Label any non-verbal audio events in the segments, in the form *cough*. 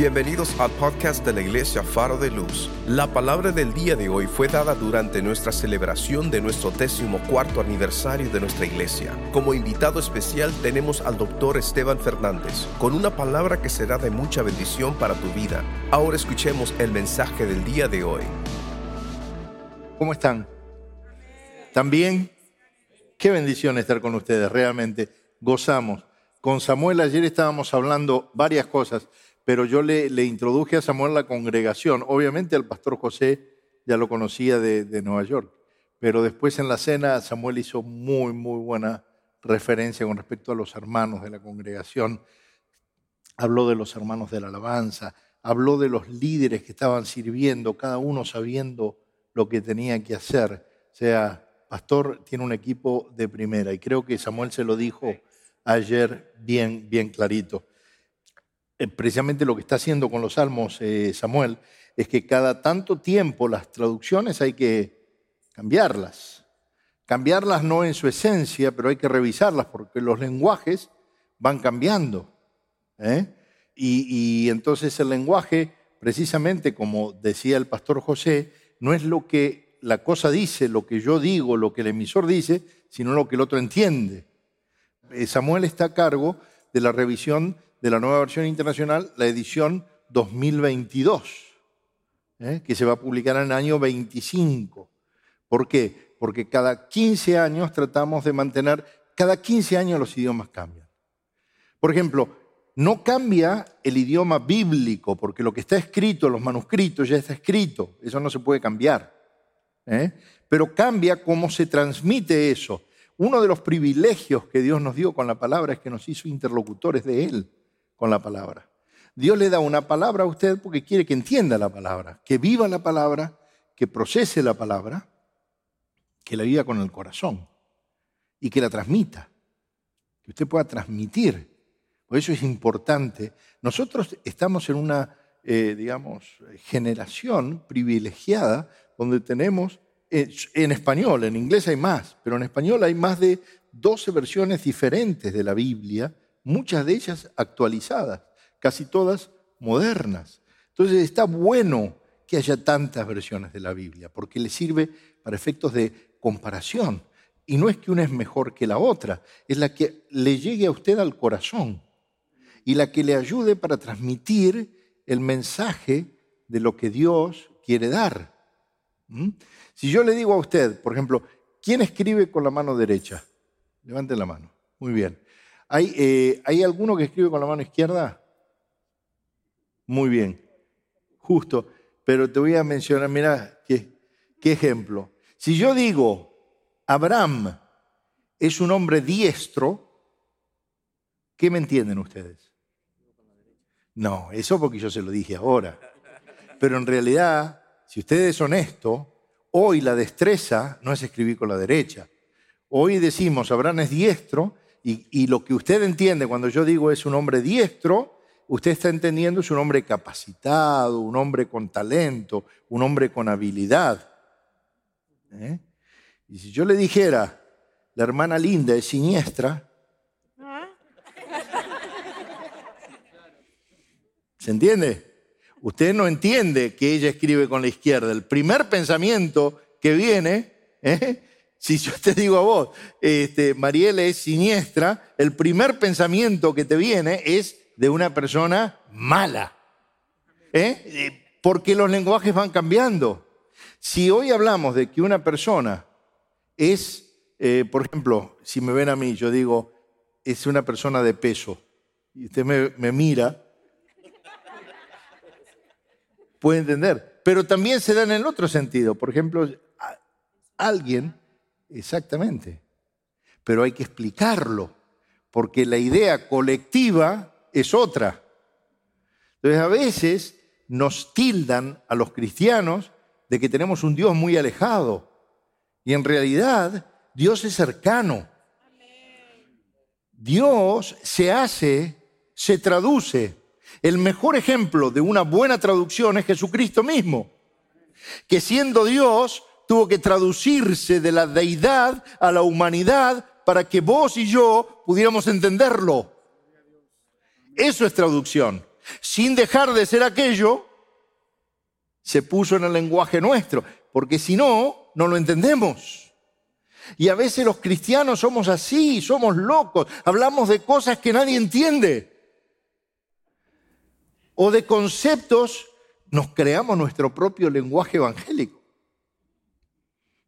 Bienvenidos al podcast de la Iglesia Faro de Luz. La palabra del día de hoy fue dada durante nuestra celebración de nuestro décimo cuarto aniversario de nuestra iglesia. Como invitado especial tenemos al doctor Esteban Fernández, con una palabra que será de mucha bendición para tu vida. Ahora escuchemos el mensaje del día de hoy. ¿Cómo están? ¿También? Qué bendición estar con ustedes, realmente. Gozamos. Con Samuel ayer estábamos hablando varias cosas pero yo le, introduje a Samuel la congregación. Obviamente el pastor José ya lo conocía de, Nueva York, pero después en la cena Samuel hizo muy, muy buena referencia con respecto a los hermanos de la congregación. Habló de los hermanos de la alabanza, habló de los líderes que estaban sirviendo, cada uno sabiendo lo que tenía que hacer. O sea, pastor tiene un equipo de primera y creo que Samuel se lo dijo ayer bien, bien clarito. Eh, precisamente lo que está haciendo con los salmos eh, Samuel es que cada tanto tiempo las traducciones hay que cambiarlas. Cambiarlas no en su esencia, pero hay que revisarlas porque los lenguajes van cambiando. ¿eh? Y, y entonces el lenguaje, precisamente como decía el pastor José, no es lo que la cosa dice, lo que yo digo, lo que el emisor dice, sino lo que el otro entiende. Samuel está a cargo de la revisión de la nueva versión internacional, la edición 2022, ¿eh? que se va a publicar en el año 25. ¿Por qué? Porque cada 15 años tratamos de mantener, cada 15 años los idiomas cambian. Por ejemplo, no cambia el idioma bíblico, porque lo que está escrito, los manuscritos ya está escrito, eso no se puede cambiar. ¿eh? Pero cambia cómo se transmite eso. Uno de los privilegios que Dios nos dio con la palabra es que nos hizo interlocutores de Él con la palabra. Dios le da una palabra a usted porque quiere que entienda la palabra, que viva la palabra, que procese la palabra, que la viva con el corazón y que la transmita, que usted pueda transmitir. Por eso es importante. Nosotros estamos en una, eh, digamos, generación privilegiada donde tenemos, eh, en español, en inglés hay más, pero en español hay más de 12 versiones diferentes de la Biblia muchas de ellas actualizadas, casi todas modernas. Entonces está bueno que haya tantas versiones de la Biblia, porque le sirve para efectos de comparación. Y no es que una es mejor que la otra, es la que le llegue a usted al corazón y la que le ayude para transmitir el mensaje de lo que Dios quiere dar. ¿Mm? Si yo le digo a usted, por ejemplo, ¿quién escribe con la mano derecha? Levante la mano. Muy bien. Eh, ¿Hay, alguno que escribe con la mano izquierda? Muy bien, justo. Pero te voy a mencionar, mira, qué, qué ejemplo. Si yo digo, Abraham es un hombre diestro, ¿qué me entienden ustedes? No, eso porque yo se lo dije ahora. Pero en realidad, si usted es honesto, hoy la destreza no es escribir con la derecha. Hoy decimos, Abraham es diestro y, lo que usted entiende cuando yo digo es un hombre diestro, usted está entendiendo es un hombre capacitado, un hombre con talento, un hombre con habilidad. ¿Eh? Y si yo le dijera, la hermana Linda es siniestra, ¿se entiende? Usted no entiende que ella escribe con la izquierda. El primer pensamiento que viene ¿eh? Si yo te digo a vos, este, Mariela es siniestra, el primer pensamiento que te viene es de una persona mala. ¿Eh? Porque los lenguajes van cambiando. Si hoy hablamos de que una persona es, eh, por ejemplo, si me ven a mí, yo digo, es una persona de peso, y usted me, me mira, puede entender. Pero también se da en el otro sentido. Por ejemplo, alguien Exactamente. Pero hay que explicarlo, porque la idea colectiva es otra. Entonces a veces nos tildan a los cristianos de que tenemos un Dios muy alejado. Y en realidad Dios es cercano. Dios se hace, se traduce. El mejor ejemplo de una buena traducción es Jesucristo mismo, que siendo Dios tuvo que traducirse de la deidad a la humanidad para que vos y yo pudiéramos entenderlo. Eso es traducción. sin dejar de ser aquello, se puso en el lenguaje nuestro, porque si no, no lo entendemos. Y a veces los cristianos somos así, somos locos, hablamos de cosas que nadie entiende. O de conceptos, nos creamos nuestro propio lenguaje evangélico.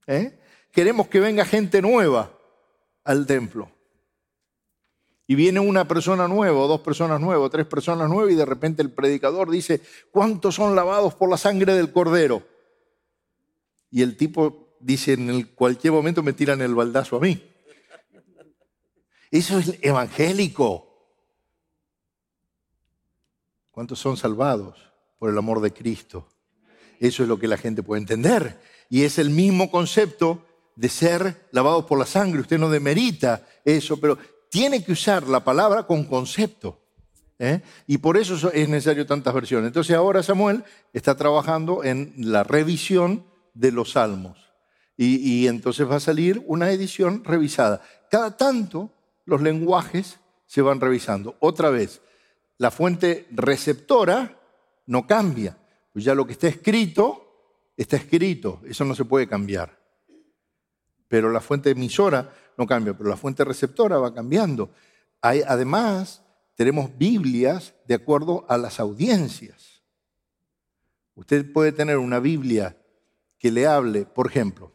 ¿Eh? Queremos que venga gente nueva al templo. Y viene una persona nueva, dos personas nuevas, tres personas nuevas, y de repente el predicador dice, ¿cuántos son lavados por la sangre del cordero? Y el tipo dice, en cualquier momento me tiran el baldazo a mí. Eso es evangélico. ¿Cuántos son salvados por el amor de Cristo? Eso es lo que la gente puede entender. Y es el mismo concepto de ser lavados por la sangre. Usted no demerita eso, pero tiene que usar la palabra con concepto. ¿eh? Y por eso es necesario tantas versiones. Entonces ahora Samuel está trabajando en la revisión de los salmos. Y, y entonces va a salir una edición revisada. Cada tanto los lenguajes se van revisando. Otra vez, la fuente receptora no cambia. Pues ya lo que está escrito, está escrito. Eso no se puede cambiar. Pero la fuente emisora no cambia, pero la fuente receptora va cambiando. Hay, además, tenemos Biblias de acuerdo a las audiencias. Usted puede tener una Biblia que le hable, por ejemplo,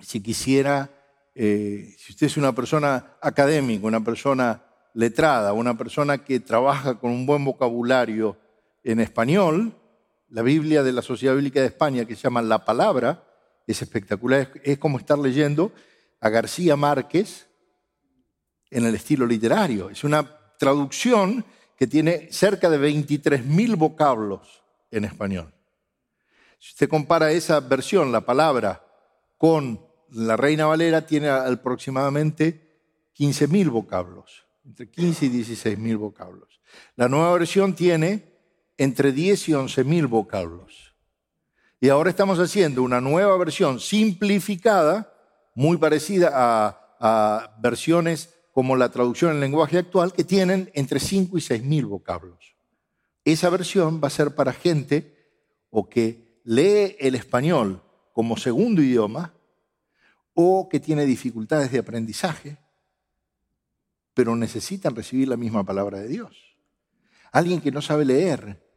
si quisiera, eh, si usted es una persona académica, una persona letrada, una persona que trabaja con un buen vocabulario en español, la Biblia de la Sociedad Bíblica de España, que se llama La Palabra, es espectacular, es como estar leyendo a García Márquez en el estilo literario. Es una traducción que tiene cerca de 23.000 vocablos en español. Si usted compara esa versión, la palabra, con la Reina Valera, tiene aproximadamente 15.000 vocablos, entre 15 y 16.000 vocablos. La nueva versión tiene entre 10 y 11.000 vocablos. Y ahora estamos haciendo una nueva versión simplificada muy parecida a, versiones como la traducción en lenguaje actual, que tienen entre 5 y 6 mil vocablos. Esa versión va a ser para gente o que lee el español como segundo idioma o que tiene dificultades de aprendizaje, pero necesitan recibir la misma palabra de Dios. Alguien que no sabe leer,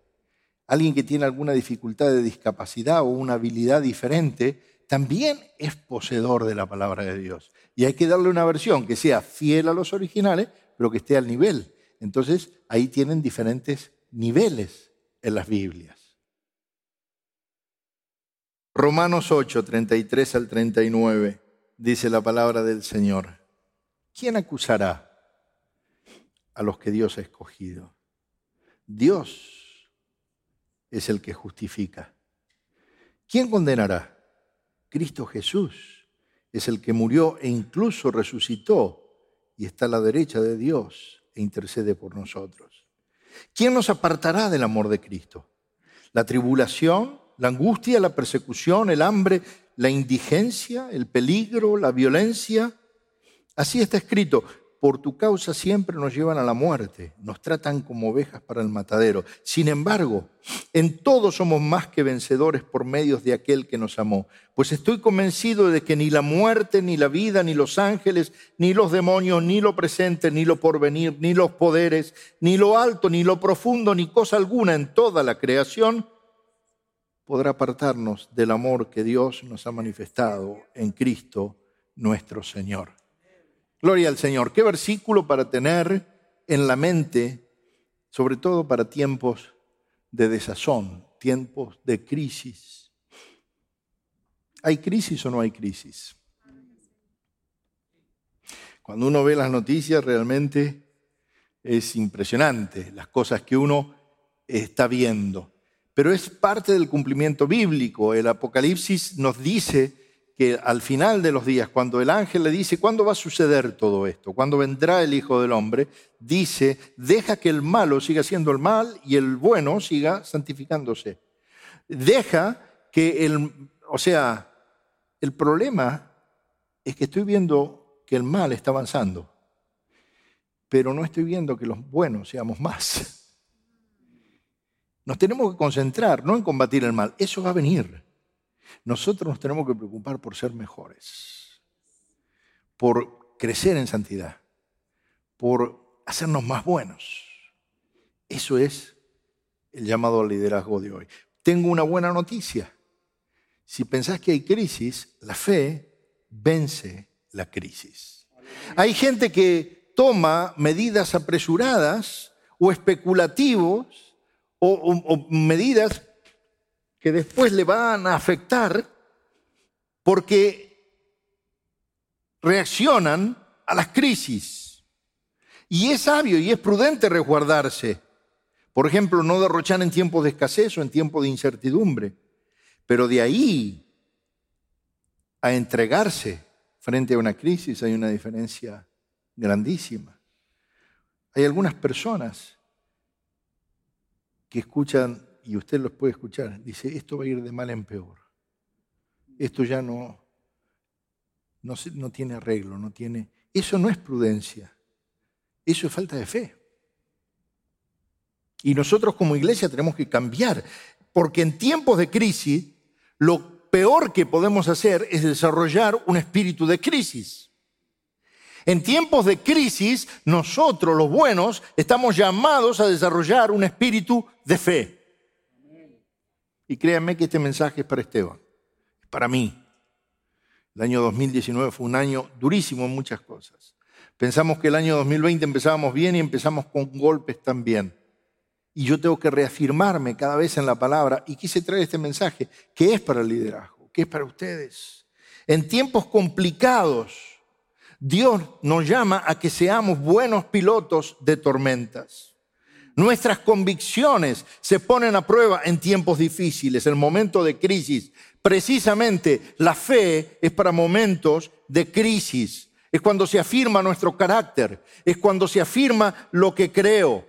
alguien que tiene alguna dificultad de discapacidad o una habilidad diferente, también es poseedor de la palabra de Dios. Y hay que darle una versión que sea fiel a los originales, pero que esté al nivel. Entonces, ahí tienen diferentes niveles en las Biblias. Romanos 8, 33 al 39, dice la palabra del Señor. ¿Quién acusará a los que Dios ha escogido? Dios es el que justifica. ¿Quién condenará? Cristo Jesús es el que murió e incluso resucitó y está a la derecha de Dios e intercede por nosotros. ¿Quién nos apartará del amor de Cristo? ¿La tribulación, la angustia, la persecución, el hambre, la indigencia, el peligro, la violencia? Así está escrito, por tu causa siempre nos llevan a la muerte, nos tratan como ovejas para el matadero. Sin embargo, en todo somos más que vencedores por medios de aquel que nos amó, pues estoy convencido de que ni la muerte, ni la vida, ni los ángeles, ni los demonios, ni lo presente, ni lo porvenir, ni los poderes, ni lo alto, ni lo profundo, ni cosa alguna en toda la creación podrá apartarnos del amor que Dios nos ha manifestado en Cristo nuestro Señor. Gloria al Señor. Qué versículo para tener en la mente, sobre todo para tiempos de desazón, tiempos de crisis. ¿Hay crisis o no hay crisis? Cuando uno ve las noticias realmente es impresionante las cosas que uno está viendo. Pero es parte del cumplimiento bíblico. El Apocalipsis nos dice que al final de los días, cuando el ángel le dice, ¿cuándo va a suceder todo esto? ¿Cuándo vendrá el Hijo del Hombre? Dice, deja que el malo siga siendo el mal y el bueno siga santificándose. Deja que el, o sea, el problema es que estoy viendo que el mal está avanzando, pero no estoy viendo que los buenos seamos más. Nos tenemos que concentrar, no en combatir el mal, eso va a venir. Nosotros nos tenemos que preocupar por ser mejores, por crecer en santidad, por hacernos más buenos. Eso es el llamado al liderazgo de hoy. Tengo una buena noticia. Si pensás que hay crisis, la fe vence la crisis. Hay gente que toma medidas apresuradas o especulativos o, medidas que después le van a afectar porque reaccionan a las crisis. Y es sabio y es prudente resguardarse. Por ejemplo, no derrochar en tiempos de escasez o en tiempos de incertidumbre. Pero de ahí a entregarse frente a una crisis hay una diferencia grandísima. Hay algunas personas que escuchan, y usted los puede escuchar, dice, esto va a ir de mal en peor. Esto ya no, no, tiene arreglo, no tiene... Eso no es prudencia, eso es falta de fe. Y nosotros como iglesia tenemos que cambiar, porque en tiempos de crisis lo peor que podemos hacer es desarrollar un espíritu de crisis. En tiempos de crisis, nosotros los buenos estamos llamados a desarrollar un espíritu de fe. Y créanme que este mensaje es para Esteban, es para mí. El año 2019 fue un año durísimo en muchas cosas. Pensamos que el año 2020 empezábamos bien y empezamos con golpes también. Y yo tengo que reafirmarme cada vez en la palabra. Y quise traer este mensaje, que es para el liderazgo, que es para ustedes. En tiempos complicados, Dios nos llama a que seamos buenos pilotos de tormentas. Nuestras convicciones se ponen a prueba en tiempos difíciles, en momentos de crisis. Precisamente la fe es para momentos de crisis. Es cuando se afirma nuestro carácter, es cuando se afirma lo que creo.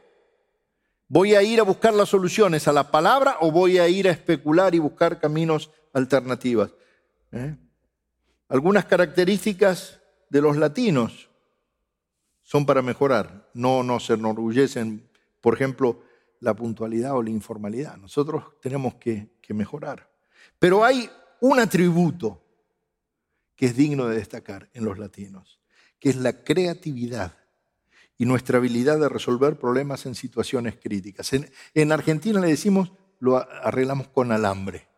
¿Voy a ir a buscar las soluciones a la palabra o voy a ir a especular y buscar caminos alternativas? ¿Eh? Algunas características de los latinos son para mejorar, no nos enorgullecen, por ejemplo, la puntualidad o la informalidad. Nosotros tenemos que, mejorar. Pero hay un atributo que es digno de destacar en los latinos, que es la creatividad y nuestra habilidad de resolver problemas en situaciones críticas. En, en, Argentina le decimos, lo arreglamos con alambre.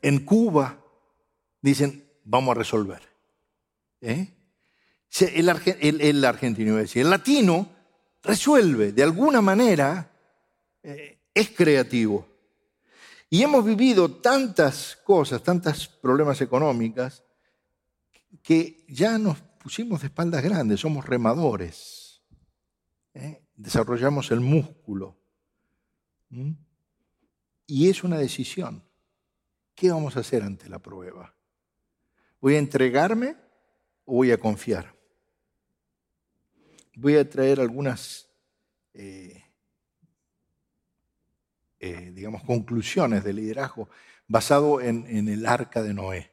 En Cuba dicen, vamos a resolver. ¿Eh? El, el, argentino, el latino resuelve, de alguna manera eh, es creativo. Y hemos vivido tantas cosas, tantos problemas económicas, que ya nos pusimos de espaldas grandes, somos remadores, ¿eh? desarrollamos el músculo. Y es una decisión. ¿Qué vamos a hacer ante la prueba? ¿Voy a entregarme o voy a confiar? Voy a traer algunas, eh, eh, digamos, conclusiones de liderazgo basado en, en el arca de Noé.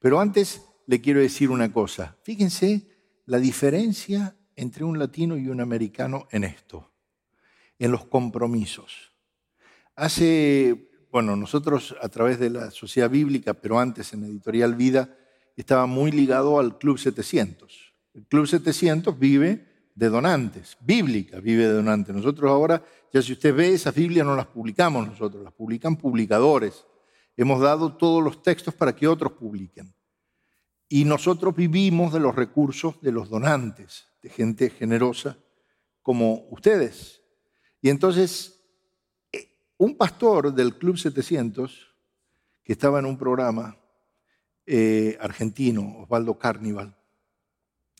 Pero antes le quiero decir una cosa. Fíjense la diferencia entre un latino y un americano en esto, en los compromisos. Hace, bueno, nosotros a través de la Sociedad Bíblica, pero antes en Editorial Vida, estaba muy ligado al Club 700. El Club 700 vive de donantes, bíblica vive de donantes. Nosotros ahora, ya si usted ve, esas Biblias no las publicamos nosotros, las publican publicadores. Hemos dado todos los textos para que otros publiquen. Y nosotros vivimos de los recursos de los donantes, de gente generosa como ustedes. Y entonces, eh, un pastor del Club 700, que estaba en un programa eh, argentino, Osvaldo Carnival,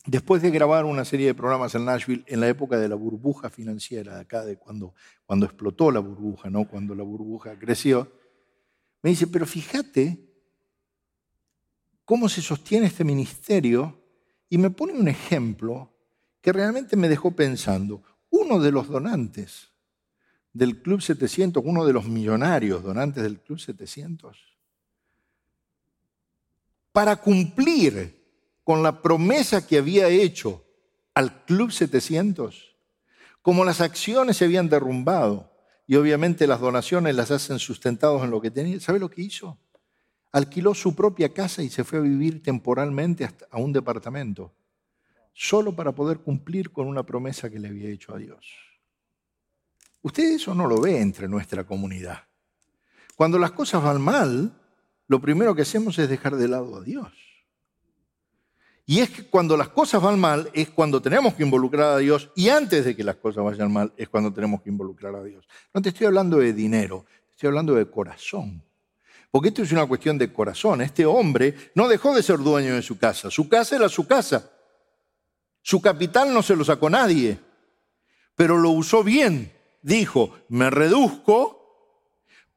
después de grabar una serie de programas en Nashville en la época de la burbuja financiera, acá de cuando, cuando explotó la burbuja, ¿no? cuando la burbuja creció, me dice, pero fíjate cómo se sostiene este ministerio y me pone un ejemplo que realmente me dejó pensando. Uno de los donantes del Club 700, uno de los millonarios donantes del Club 700, para cumplir con la promesa que había hecho al Club 700, Como las acciones se habían derrumbado y obviamente las donaciones las hacen sustentados en lo que tenía, ¿sabe lo que hizo? Alquiló su propia casa y se fue a vivir temporalmente a un departamento, solo para poder cumplir con una promesa que le había hecho a Dios. Usted eso no lo ve entre nuestra comunidad. Cuando las cosas van mal, lo primero que hacemos es dejar de lado a Dios. Y es que cuando las cosas van mal es cuando tenemos que involucrar a Dios y antes de que las cosas vayan mal es cuando tenemos que involucrar a Dios. No te estoy hablando de dinero, estoy hablando de corazón. Porque esto es una cuestión de corazón. Este hombre no dejó de ser dueño de su casa. Su casa era su casa. Su capital no se lo sacó nadie. Pero lo usó bien. Dijo, me reduzco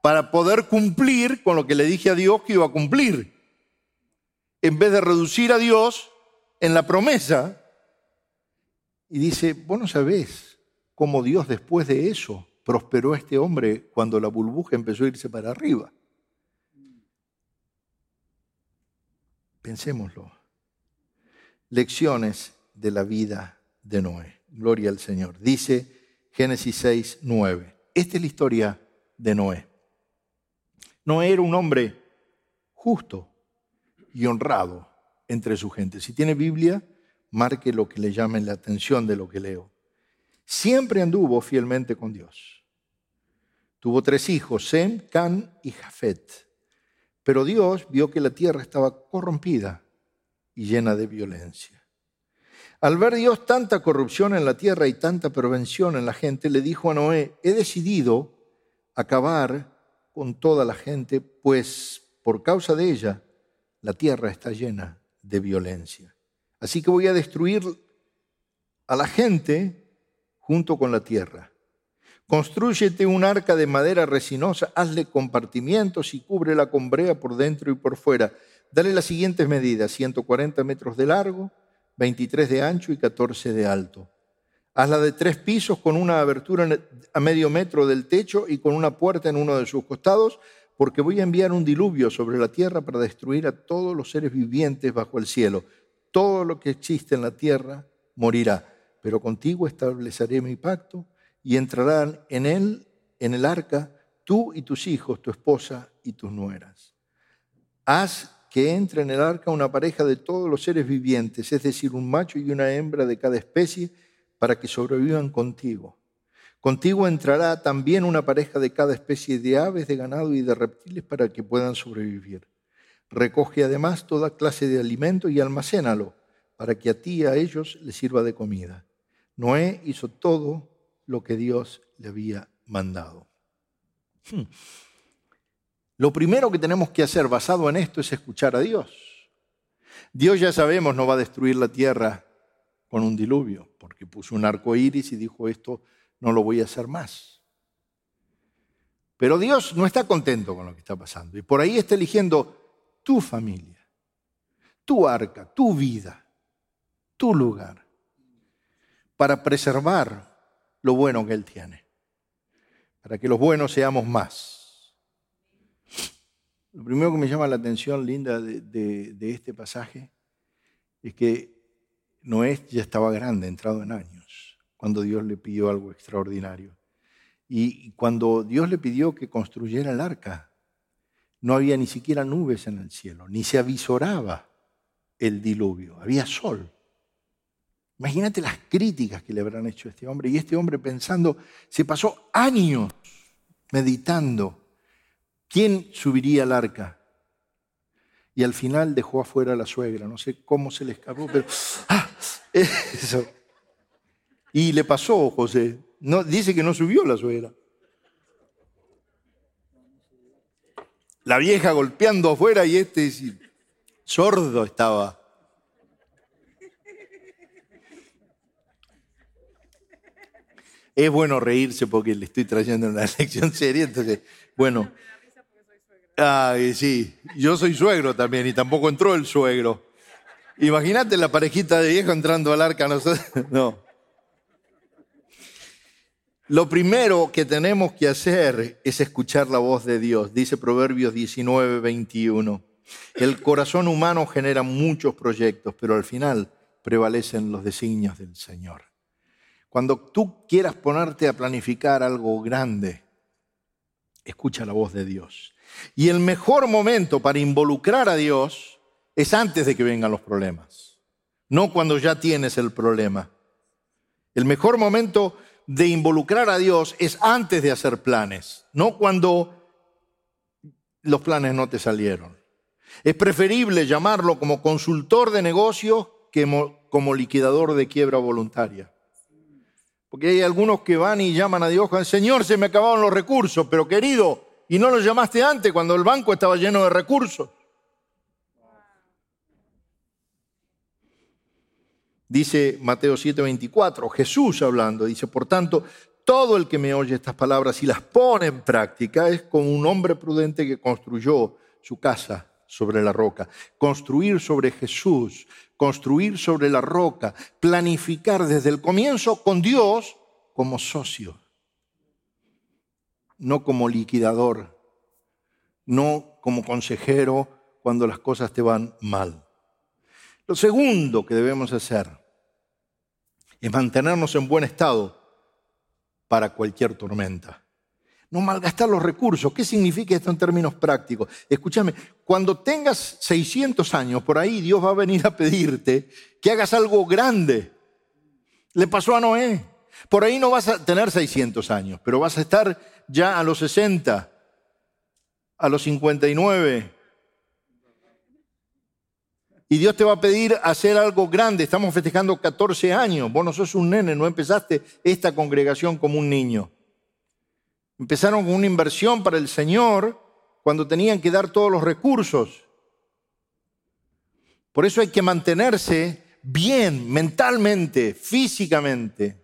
para poder cumplir con lo que le dije a Dios que iba a cumplir. En vez de reducir a Dios, en la promesa y dice, vos no sabés cómo Dios después de eso prosperó a este hombre cuando la burbuja empezó a irse para arriba. Pensémoslo. Lecciones de la vida de Noé. Gloria al Señor. Dice Génesis 6, 9. Esta es la historia de Noé. Noé era un hombre justo y honrado entre su gente. Si tiene Biblia, marque lo que le llame la atención de lo que leo. Siempre anduvo fielmente con Dios. Tuvo tres hijos, Sem, Can y Jafet. Pero Dios vio que la tierra estaba corrompida y llena de violencia. Al ver Dios tanta corrupción en la tierra y tanta prevención en la gente, le dijo a Noé, he decidido acabar con toda la gente, pues por causa de ella la tierra está llena de violencia. Así que voy a destruir a la gente junto con la tierra. Constrúyete un arca de madera resinosa, hazle compartimientos y cúbrela con brea por dentro y por fuera. Dale las siguientes medidas, 140 metros de largo, 23 de ancho y 14 de alto. Hazla de tres pisos con una abertura a medio metro del techo y con una puerta en uno de sus costados porque voy a enviar un diluvio sobre la tierra para destruir a todos los seres vivientes bajo el cielo. Todo lo que existe en la tierra morirá, pero contigo estableceré mi pacto y entrarán en él, en el arca, tú y tus hijos, tu esposa y tus nueras. Haz que entre en el arca una pareja de todos los seres vivientes, es decir, un macho y una hembra de cada especie, para que sobrevivan contigo. Contigo entrará también una pareja de cada especie de aves, de ganado y de reptiles para que puedan sobrevivir. Recoge además toda clase de alimento y almacénalo para que a ti y a ellos les sirva de comida. Noé hizo todo lo que Dios le había mandado. Hmm. Lo primero que tenemos que hacer basado en esto es escuchar a Dios. Dios ya sabemos no va a destruir la tierra con un diluvio, porque puso un arco iris y dijo esto no lo voy a hacer más. Pero Dios no está contento con lo que está pasando y por ahí está eligiendo tu familia, tu arca, tu vida, tu lugar, para preservar lo bueno que Él tiene, para que los buenos seamos más. Lo primero que me llama la atención, Linda, de, este pasaje es que Noé ya estaba grande, entrado en años cuando Dios le pidió algo extraordinario. Y cuando Dios le pidió que construyera el arca, no había ni siquiera nubes en el cielo, ni se avisoraba el diluvio, había sol. Imagínate las críticas que le habrán hecho a este hombre. Y este hombre pensando, se pasó años meditando quién subiría al arca. Y al final dejó afuera a la suegra. No sé cómo se le escapó, pero... ¡Ah! *laughs* Eso. Y le pasó, José. No, dice que no subió la suegra. La vieja golpeando afuera y este sordo estaba. Es bueno reírse porque le estoy trayendo una *laughs* lección seria, entonces, bueno. Ay, sí, yo soy suegro también y tampoco entró el suegro. Imagínate la parejita de viejo entrando al arca, no. *laughs* Lo primero que tenemos que hacer es escuchar la voz de Dios, dice Proverbios 19, 21. El corazón humano genera muchos proyectos, pero al final prevalecen los designios del Señor. Cuando tú quieras ponerte a planificar algo grande, escucha la voz de Dios. Y el mejor momento para involucrar a Dios es antes de que vengan los problemas, no cuando ya tienes el problema. El mejor momento de involucrar a Dios es antes de hacer planes, no cuando los planes no te salieron. Es preferible llamarlo como consultor de negocios que como liquidador de quiebra voluntaria. Porque hay algunos que van y llaman a Dios, Señor, se me acabaron los recursos, pero querido, ¿y no lo llamaste antes cuando el banco estaba lleno de recursos? Dice Mateo 7:24, Jesús hablando, dice, por tanto, todo el que me oye estas palabras y las pone en práctica es como un hombre prudente que construyó su casa sobre la roca. Construir sobre Jesús, construir sobre la roca, planificar desde el comienzo con Dios como socio, no como liquidador, no como consejero cuando las cosas te van mal. Lo segundo que debemos hacer es mantenernos en buen estado para cualquier tormenta. No malgastar los recursos. ¿Qué significa esto en términos prácticos? Escúchame, cuando tengas 600 años, por ahí Dios va a venir a pedirte que hagas algo grande. Le pasó a Noé. Por ahí no vas a tener 600 años, pero vas a estar ya a los 60, a los 59, y Dios te va a pedir hacer algo grande. Estamos festejando 14 años. Vos no sos un nene, no empezaste esta congregación como un niño. Empezaron con una inversión para el Señor cuando tenían que dar todos los recursos. Por eso hay que mantenerse bien mentalmente, físicamente,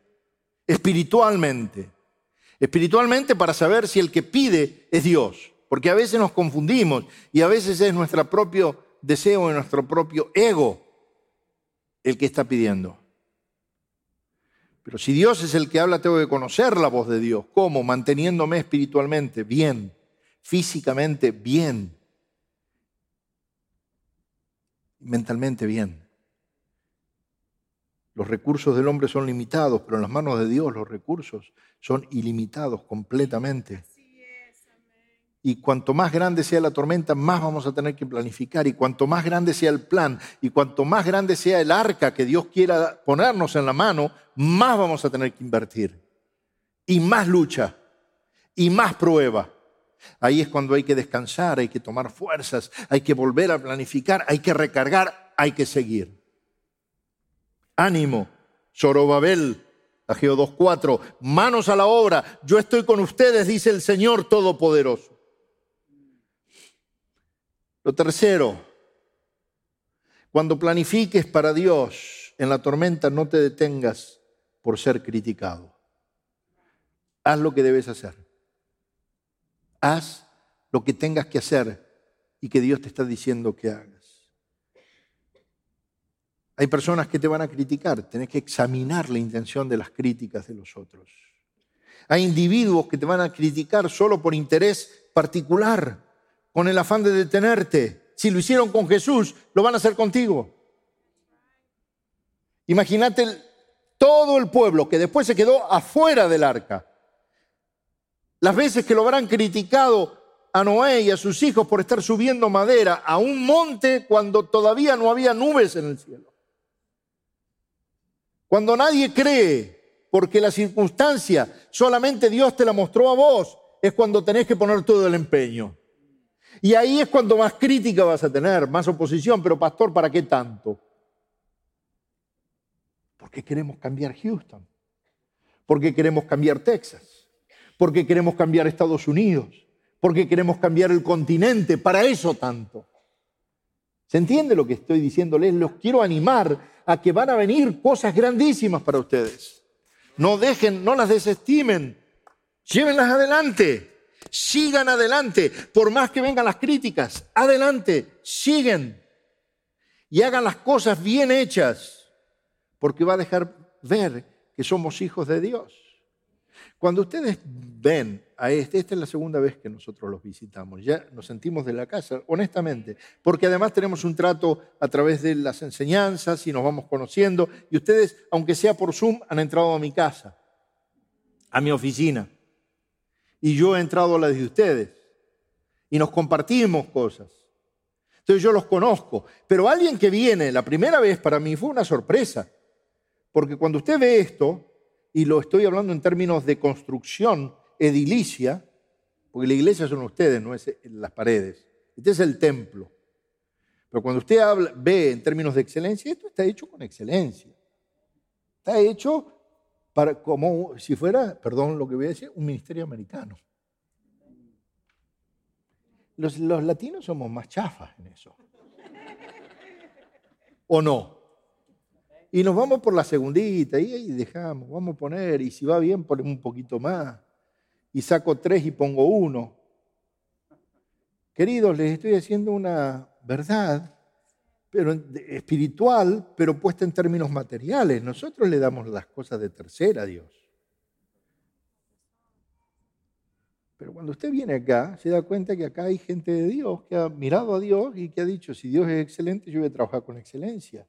espiritualmente. Espiritualmente para saber si el que pide es Dios. Porque a veces nos confundimos y a veces es nuestra propia deseo de nuestro propio ego el que está pidiendo. Pero si Dios es el que habla, tengo que conocer la voz de Dios. ¿Cómo? Manteniéndome espiritualmente bien, físicamente bien, mentalmente bien. Los recursos del hombre son limitados, pero en las manos de Dios los recursos son ilimitados completamente. Y cuanto más grande sea la tormenta, más vamos a tener que planificar. Y cuanto más grande sea el plan, y cuanto más grande sea el arca que Dios quiera ponernos en la mano, más vamos a tener que invertir. Y más lucha, y más prueba. Ahí es cuando hay que descansar, hay que tomar fuerzas, hay que volver a planificar, hay que recargar, hay que seguir. Ánimo, Zorobabel, Ageo 2.4, manos a la obra, yo estoy con ustedes, dice el Señor Todopoderoso. Lo tercero, cuando planifiques para Dios en la tormenta, no te detengas por ser criticado. Haz lo que debes hacer. Haz lo que tengas que hacer y que Dios te está diciendo que hagas. Hay personas que te van a criticar, tenés que examinar la intención de las críticas de los otros. Hay individuos que te van a criticar solo por interés particular con el afán de detenerte. Si lo hicieron con Jesús, lo van a hacer contigo. Imagínate todo el pueblo que después se quedó afuera del arca. Las veces que lo habrán criticado a Noé y a sus hijos por estar subiendo madera a un monte cuando todavía no había nubes en el cielo. Cuando nadie cree, porque la circunstancia solamente Dios te la mostró a vos, es cuando tenés que poner todo el empeño. Y ahí es cuando más crítica vas a tener, más oposición, pero pastor, ¿para qué tanto? Porque queremos cambiar Houston, porque queremos cambiar Texas, porque queremos cambiar Estados Unidos, porque queremos cambiar el continente, para eso tanto. ¿Se entiende lo que estoy diciéndoles? Los quiero animar a que van a venir cosas grandísimas para ustedes. No dejen, no las desestimen, llévenlas adelante. Sigan adelante, por más que vengan las críticas, adelante, siguen. Y hagan las cosas bien hechas, porque va a dejar ver que somos hijos de Dios. Cuando ustedes ven a este, esta es la segunda vez que nosotros los visitamos, ya nos sentimos de la casa, honestamente, porque además tenemos un trato a través de las enseñanzas y nos vamos conociendo, y ustedes, aunque sea por Zoom, han entrado a mi casa, a mi oficina, y yo he entrado a la de ustedes, y nos compartimos cosas. Entonces yo los conozco, pero alguien que viene la primera vez para mí fue una sorpresa, porque cuando usted ve esto, y lo estoy hablando en términos de construcción edilicia, porque la iglesia son ustedes, no es las paredes. Este es el templo. Pero cuando usted habla, ve en términos de excelencia, esto está hecho con excelencia. Está hecho para, como si fuera, perdón lo que voy a decir, un ministerio americano. Los, los latinos somos más chafas en eso. ¿O no? Y nos vamos por la segundita y ahí dejamos, vamos a poner, y si va bien ponemos un poquito más. Y saco tres y pongo uno. Queridos, les estoy haciendo una verdad pero espiritual, pero puesta en términos materiales. Nosotros le damos las cosas de tercera a Dios. Pero cuando usted viene acá, se da cuenta que acá hay gente de Dios que ha mirado a Dios y que ha dicho, si Dios es excelente, yo voy a trabajar con excelencia.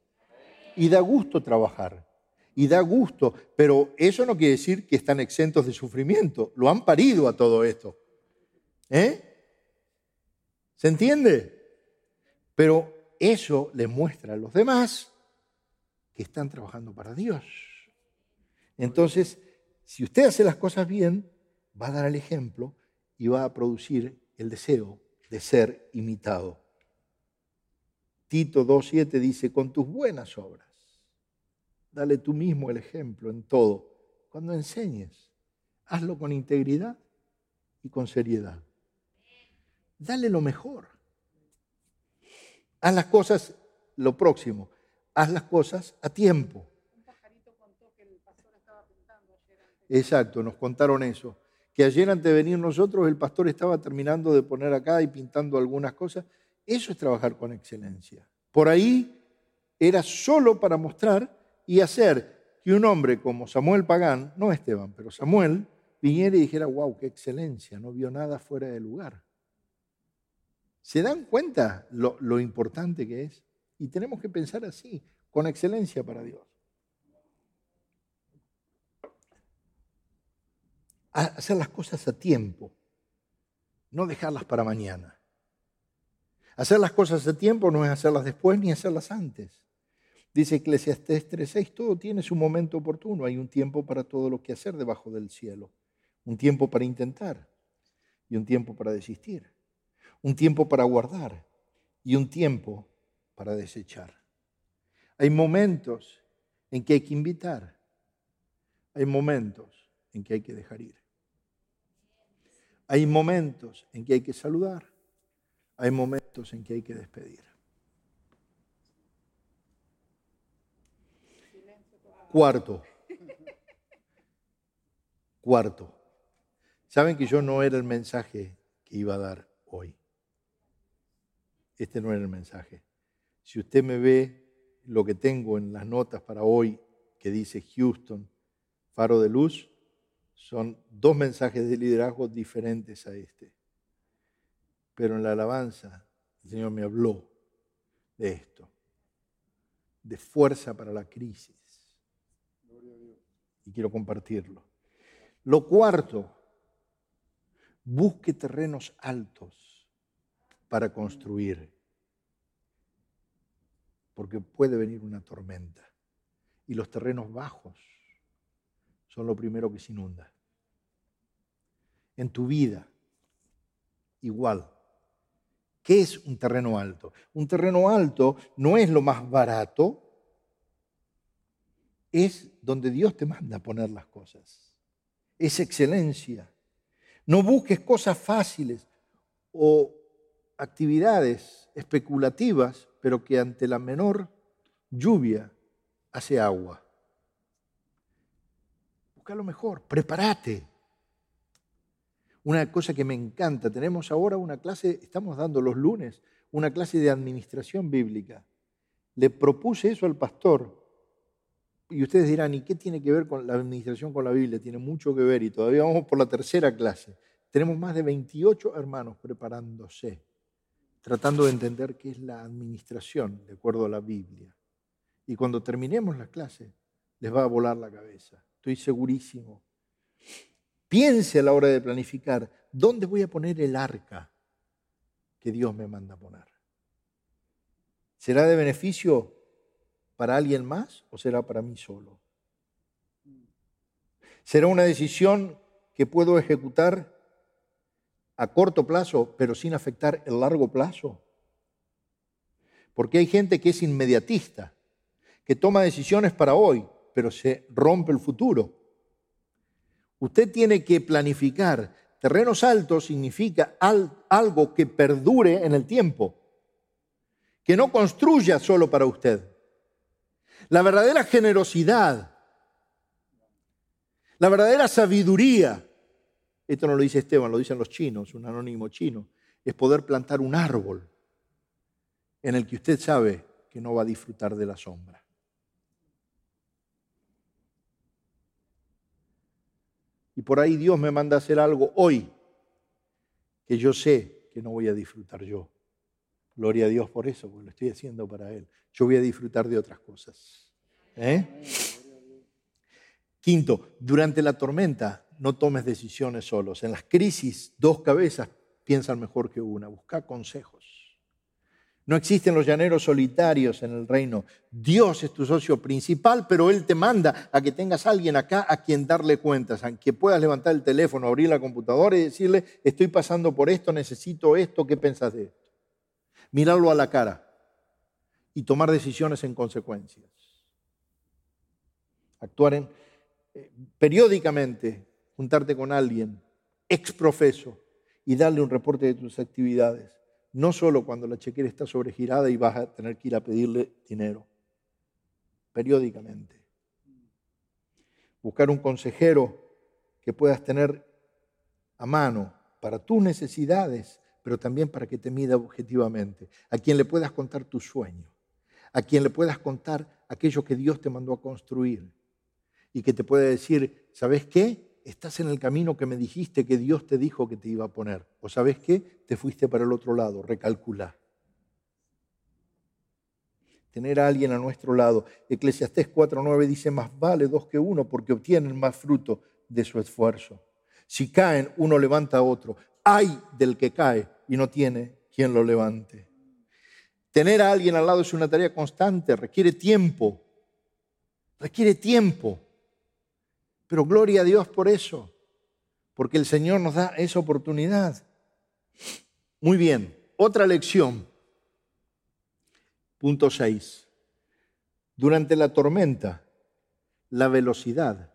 Y da gusto trabajar. Y da gusto. Pero eso no quiere decir que están exentos de sufrimiento. Lo han parido a todo esto. ¿Eh? ¿Se entiende? Pero eso le muestra a los demás que están trabajando para Dios. Entonces, si usted hace las cosas bien, va a dar el ejemplo y va a producir el deseo de ser imitado. Tito 2.7 dice, con tus buenas obras, dale tú mismo el ejemplo en todo. Cuando enseñes, hazlo con integridad y con seriedad. Dale lo mejor. Haz las cosas, lo próximo, haz las cosas a tiempo. Exacto, nos contaron eso. Que ayer antes de venir nosotros, el pastor estaba terminando de poner acá y pintando algunas cosas. Eso es trabajar con excelencia. Por ahí era solo para mostrar y hacer que un hombre como Samuel Pagán, no Esteban, pero Samuel, viniera y dijera, wow, qué excelencia, no vio nada fuera de lugar. ¿Se dan cuenta lo, importante que es? Y tenemos que pensar así, con excelencia para Dios. Hacer las cosas a tiempo, no dejarlas para mañana. Hacer las cosas a tiempo no es hacerlas después ni hacerlas antes. Dice Eclesiastés 3:6, todo tiene su momento oportuno, hay un tiempo para todo lo que hacer debajo del cielo, un tiempo para intentar y un tiempo para desistir, un tiempo para guardar y un tiempo para desechar. Hay momentos en que hay que invitar, hay momentos en que hay que dejar ir. Hay momentos en que hay que saludar hay momentos en que hay que despedir. Cuarto. Cuarto. Saben que yo no era el mensaje que iba a dar hoy. Este no era el mensaje. Si usted me ve lo que tengo en las notas para hoy que dice Houston, faro de luz, son dos mensajes de liderazgo diferentes a este. Pero en la alabanza el Señor me habló de esto, de fuerza para la crisis. Y quiero compartirlo. Lo cuarto, busque terrenos altos para construir, porque puede venir una tormenta. Y los terrenos bajos son lo primero que se inunda. En tu vida, igual. ¿Qué es un terreno alto? Un terreno alto no es lo más barato, es donde Dios te manda a poner las cosas. Es excelencia. No busques cosas fáciles o actividades especulativas, pero que ante la menor lluvia hace agua. Busca lo mejor, prepárate. Una cosa que me encanta, tenemos ahora una clase, estamos dando los lunes, una clase de administración bíblica. Le propuse eso al pastor y ustedes dirán, ¿y qué tiene que ver con la administración con la Biblia? Tiene mucho que ver y todavía vamos por la tercera clase. Tenemos más de 28 hermanos preparándose, tratando de entender qué es la administración de acuerdo a la Biblia. Y cuando terminemos la clase, les va a volar la cabeza. Estoy segurísimo. Piense a la hora de planificar, ¿dónde voy a poner el arca que Dios me manda poner? ¿Será de beneficio para alguien más o será para mí solo? ¿Será una decisión que puedo ejecutar a corto plazo, pero sin afectar el largo plazo? Porque hay gente que es inmediatista, que toma decisiones para hoy, pero se rompe el futuro. Usted tiene que planificar. Terrenos altos significa algo que perdure en el tiempo, que no construya solo para usted. La verdadera generosidad, la verdadera sabiduría, esto no lo dice Esteban, lo dicen los chinos, un anónimo chino, es poder plantar un árbol en el que usted sabe que no va a disfrutar de la sombra. Y por ahí Dios me manda a hacer algo hoy que yo sé que no voy a disfrutar yo. Gloria a Dios por eso, porque lo estoy haciendo para Él. Yo voy a disfrutar de otras cosas. ¿Eh? Quinto, durante la tormenta no tomes decisiones solos. En las crisis, dos cabezas piensan mejor que una. Busca consejos. No existen los llaneros solitarios en el reino. Dios es tu socio principal, pero Él te manda a que tengas a alguien acá a quien darle cuentas, a puedas levantar el teléfono, abrir la computadora y decirle, estoy pasando por esto, necesito esto, ¿qué pensás de esto? Mirarlo a la cara y tomar decisiones en consecuencias. Actuar eh, periódicamente, juntarte con alguien, exprofeso, y darle un reporte de tus actividades no solo cuando la chequera está sobregirada y vas a tener que ir a pedirle dinero, periódicamente. Buscar un consejero que puedas tener a mano para tus necesidades, pero también para que te mida objetivamente, a quien le puedas contar tu sueño, a quien le puedas contar aquello que Dios te mandó a construir y que te pueda decir, ¿sabes qué? Estás en el camino que me dijiste que Dios te dijo que te iba a poner. O sabes qué, te fuiste para el otro lado, recalcula. Tener a alguien a nuestro lado. Eclesiastés 4.9 dice, más vale dos que uno porque obtienen más fruto de su esfuerzo. Si caen, uno levanta a otro. Hay del que cae y no tiene quien lo levante. Tener a alguien al lado es una tarea constante, requiere tiempo. Requiere tiempo. Pero gloria a Dios por eso, porque el Señor nos da esa oportunidad. Muy bien, otra lección. Punto 6. Durante la tormenta, la velocidad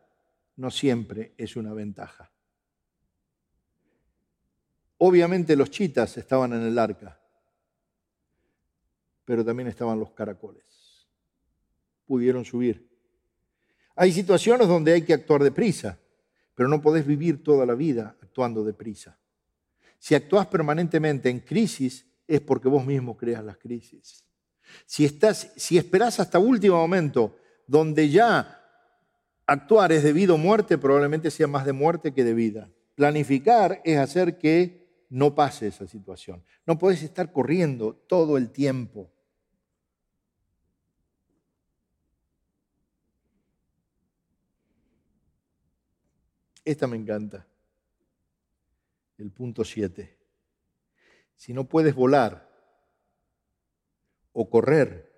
no siempre es una ventaja. Obviamente los chitas estaban en el arca, pero también estaban los caracoles. Pudieron subir. Hay situaciones donde hay que actuar deprisa, pero no podés vivir toda la vida actuando deprisa. Si actúas permanentemente en crisis, es porque vos mismo creas las crisis. Si, estás, si esperás hasta último momento, donde ya actuar es debido a muerte, probablemente sea más de muerte que de vida. Planificar es hacer que no pase esa situación. No podés estar corriendo todo el tiempo. Esta me encanta. El punto 7. Si no puedes volar o correr,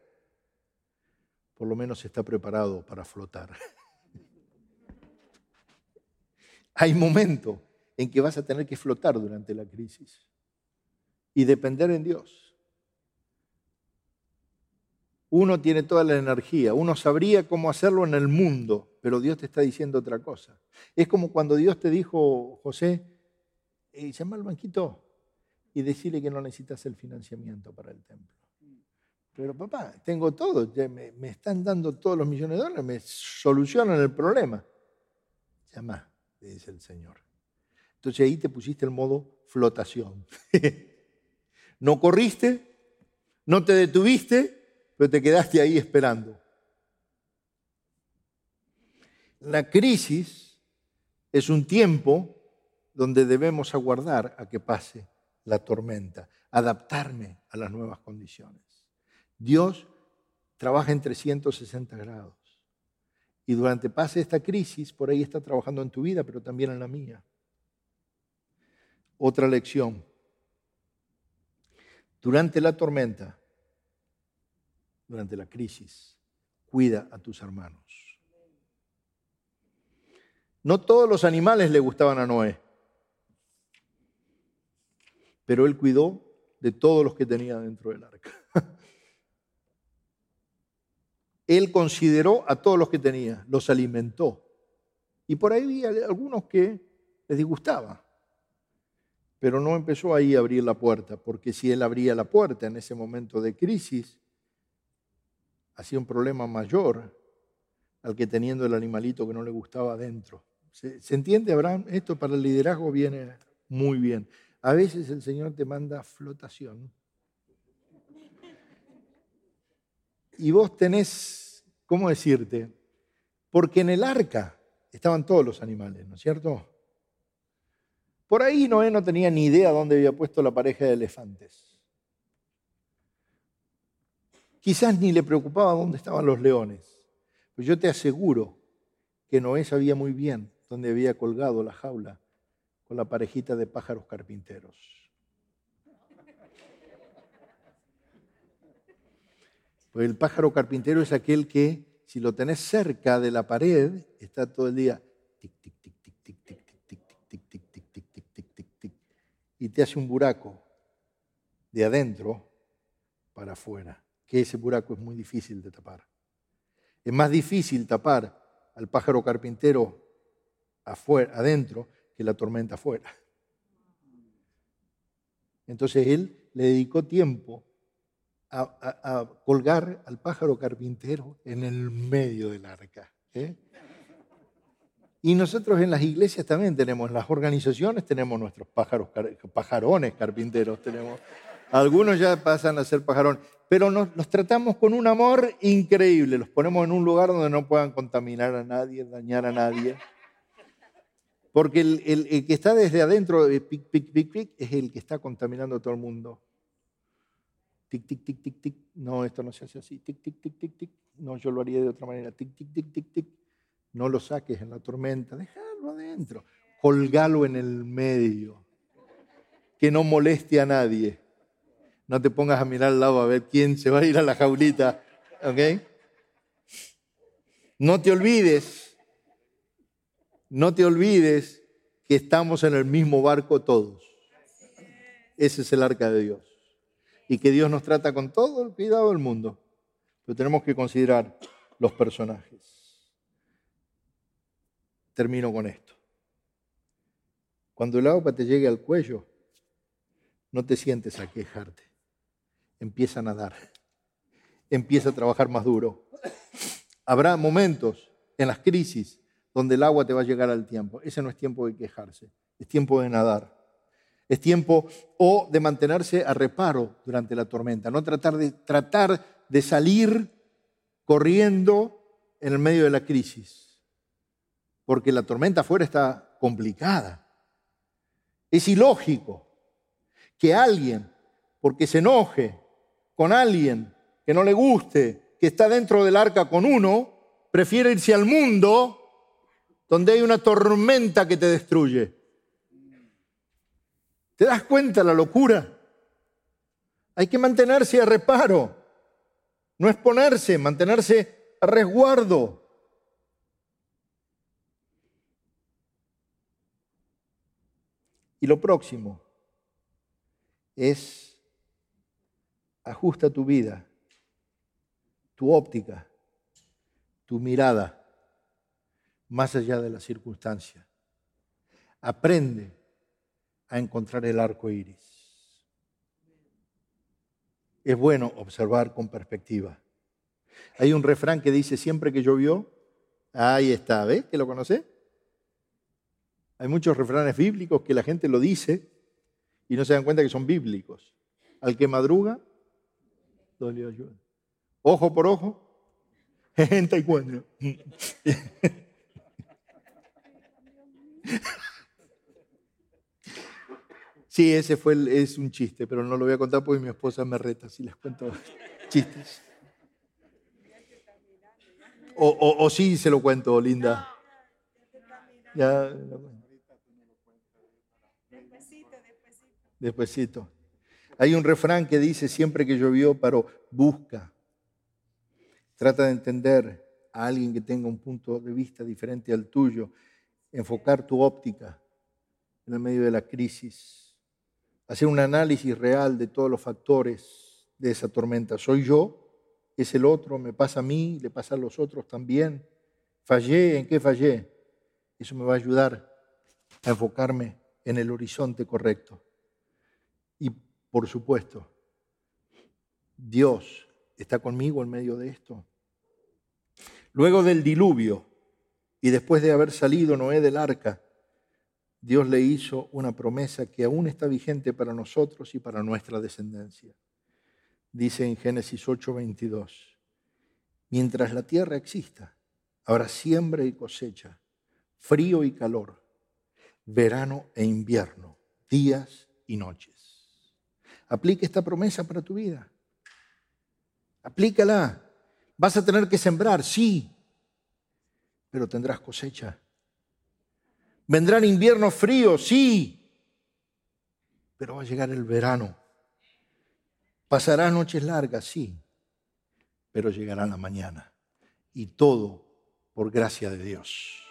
por lo menos está preparado para flotar. *laughs* Hay momentos en que vas a tener que flotar durante la crisis y depender en Dios uno tiene toda la energía, uno sabría cómo hacerlo en el mundo, pero Dios te está diciendo otra cosa. Es como cuando Dios te dijo, José, eh, llama al banquito y decirle que no necesitas el financiamiento para el templo. Pero papá, tengo todo, me, me están dando todos los millones de dólares, me solucionan el problema. Llama, dice el Señor. Entonces ahí te pusiste el modo flotación. *laughs* no corriste, no te detuviste, pero te quedaste ahí esperando. La crisis es un tiempo donde debemos aguardar a que pase la tormenta, adaptarme a las nuevas condiciones. Dios trabaja en 360 grados. Y durante pase esta crisis, por ahí está trabajando en tu vida, pero también en la mía. Otra lección. Durante la tormenta, durante la crisis, cuida a tus hermanos. No todos los animales le gustaban a Noé, pero él cuidó de todos los que tenía dentro del arca. *laughs* él consideró a todos los que tenía, los alimentó. Y por ahí había algunos que les disgustaba. Pero no empezó ahí a abrir la puerta, porque si él abría la puerta en ese momento de crisis, hacía un problema mayor al que teniendo el animalito que no le gustaba adentro. ¿Se, ¿Se, entiende, Abraham? Esto para el liderazgo viene muy bien. A veces el Señor te manda flotación y vos tenés, ¿cómo decirte? Porque en el arca estaban todos los animales, ¿no es cierto? Por ahí Noé no tenía ni idea dónde había puesto la pareja de elefantes. Quizás ni le preocupaba dónde estaban los leones. Pues yo te aseguro que Noé sabía muy bien dónde había colgado la jaula con la parejita de pájaros carpinteros. Pues el pájaro carpintero es aquel que, si lo tenés cerca de la pared, está todo el día tic, tic, tic, tic, tic, tic, tic, tic, tic, tic, tic, tic, tic, tic, tic, tic, y te hace un buraco de adentro para afuera, que ese buraco es muy difícil de tapar. Es más difícil tapar al pájaro carpintero afuera, adentro que la tormenta afuera. Entonces él le dedicó tiempo a, colgar al pájaro carpintero en el medio del arca. ¿eh? Y nosotros en las iglesias también tenemos, en las organizaciones tenemos nuestros pájaros, pajarones carpinteros, tenemos. Algunos ya pasan a ser pajarones, pero nos, los tratamos con un amor increíble, los ponemos en un lugar donde no puedan contaminar a nadie, dañar a nadie. Porque el, que está desde adentro, pic, pic, pic, pic, es el que está contaminando a todo el mundo. Tic, tic, tic, tic, tic, no, esto no se hace así, tic, tic, tic, tic, tic, no, yo lo haría de otra manera, tic, tic, tic, tic, tic, no lo saques en la tormenta, déjalo adentro, colgalo en el medio, que no moleste a nadie, no te pongas a mirar al lado a ver quién se va a ir a la jaulita, ¿ok? No te olvides, no te olvides que estamos en el mismo barco todos. Ese es el arca de Dios y que Dios nos trata con todo el cuidado del mundo. Pero tenemos que considerar los personajes. Termino con esto. Cuando el agua te llegue al cuello, no te sientes a quejarte. Empieza a nadar. Empieza a trabajar más duro. Habrá momentos en las crisis donde el agua te va a llegar al tiempo. Ese no es tiempo de quejarse, es tiempo de nadar. Es tiempo o de mantenerse a reparo durante la tormenta, no tratar de, tratar de salir corriendo en el medio de la crisis, porque la tormenta afuera está complicada. Es ilógico que alguien, porque se enoje con alguien que no le guste, que está dentro del arca con uno, prefiere irse al mundo donde hay una tormenta que te destruye. ¿Te das cuenta la locura? Hay que mantenerse a reparo, no exponerse, mantenerse a resguardo. Y lo próximo es ajusta tu vida, tu óptica, tu mirada, más allá de la circunstancia. Aprende a encontrar el arco iris. Es bueno observar con perspectiva. Hay un refrán que dice: Siempre que llovió, ahí está, ¿ves? ¿Que lo conoce? Hay muchos refranes bíblicos que la gente lo dice y no se dan cuenta que son bíblicos. Al que madruga, dolió ayuda. Ojo por ojo, 64. Sí, ese fue el, es un chiste, pero no lo voy a contar porque mi esposa me reta si les cuento chistes. O, o, sí se lo cuento, Linda. Ya. Despuésito, despuésito. Despuésito. Hay un refrán que dice, siempre que llovió, paró, busca. Trata de entender a alguien que tenga un punto de vista diferente al tuyo, enfocar tu óptica en el medio de la crisis, hacer un análisis real de todos los factores de esa tormenta. ¿Soy yo? ¿Es el otro? ¿Me pasa a mí? ¿Le pasa a los otros también? ¿Fallé? ¿En qué fallé? Eso me va a ayudar a enfocarme en el horizonte correcto. Por supuesto, Dios está conmigo en medio de esto. Luego del diluvio y después de haber salido Noé del arca, Dios le hizo una promesa que aún está vigente para nosotros y para nuestra descendencia. Dice en Génesis 8:22, mientras la tierra exista, habrá siembra y cosecha, frío y calor, verano e invierno, días y noches. Aplica esta promesa para tu vida. Aplícala. Vas a tener que sembrar, sí, pero tendrás cosecha. Vendrán inviernos fríos, sí, pero va a llegar el verano. Pasarán noches largas, sí, pero llegará la mañana. Y todo por gracia de Dios.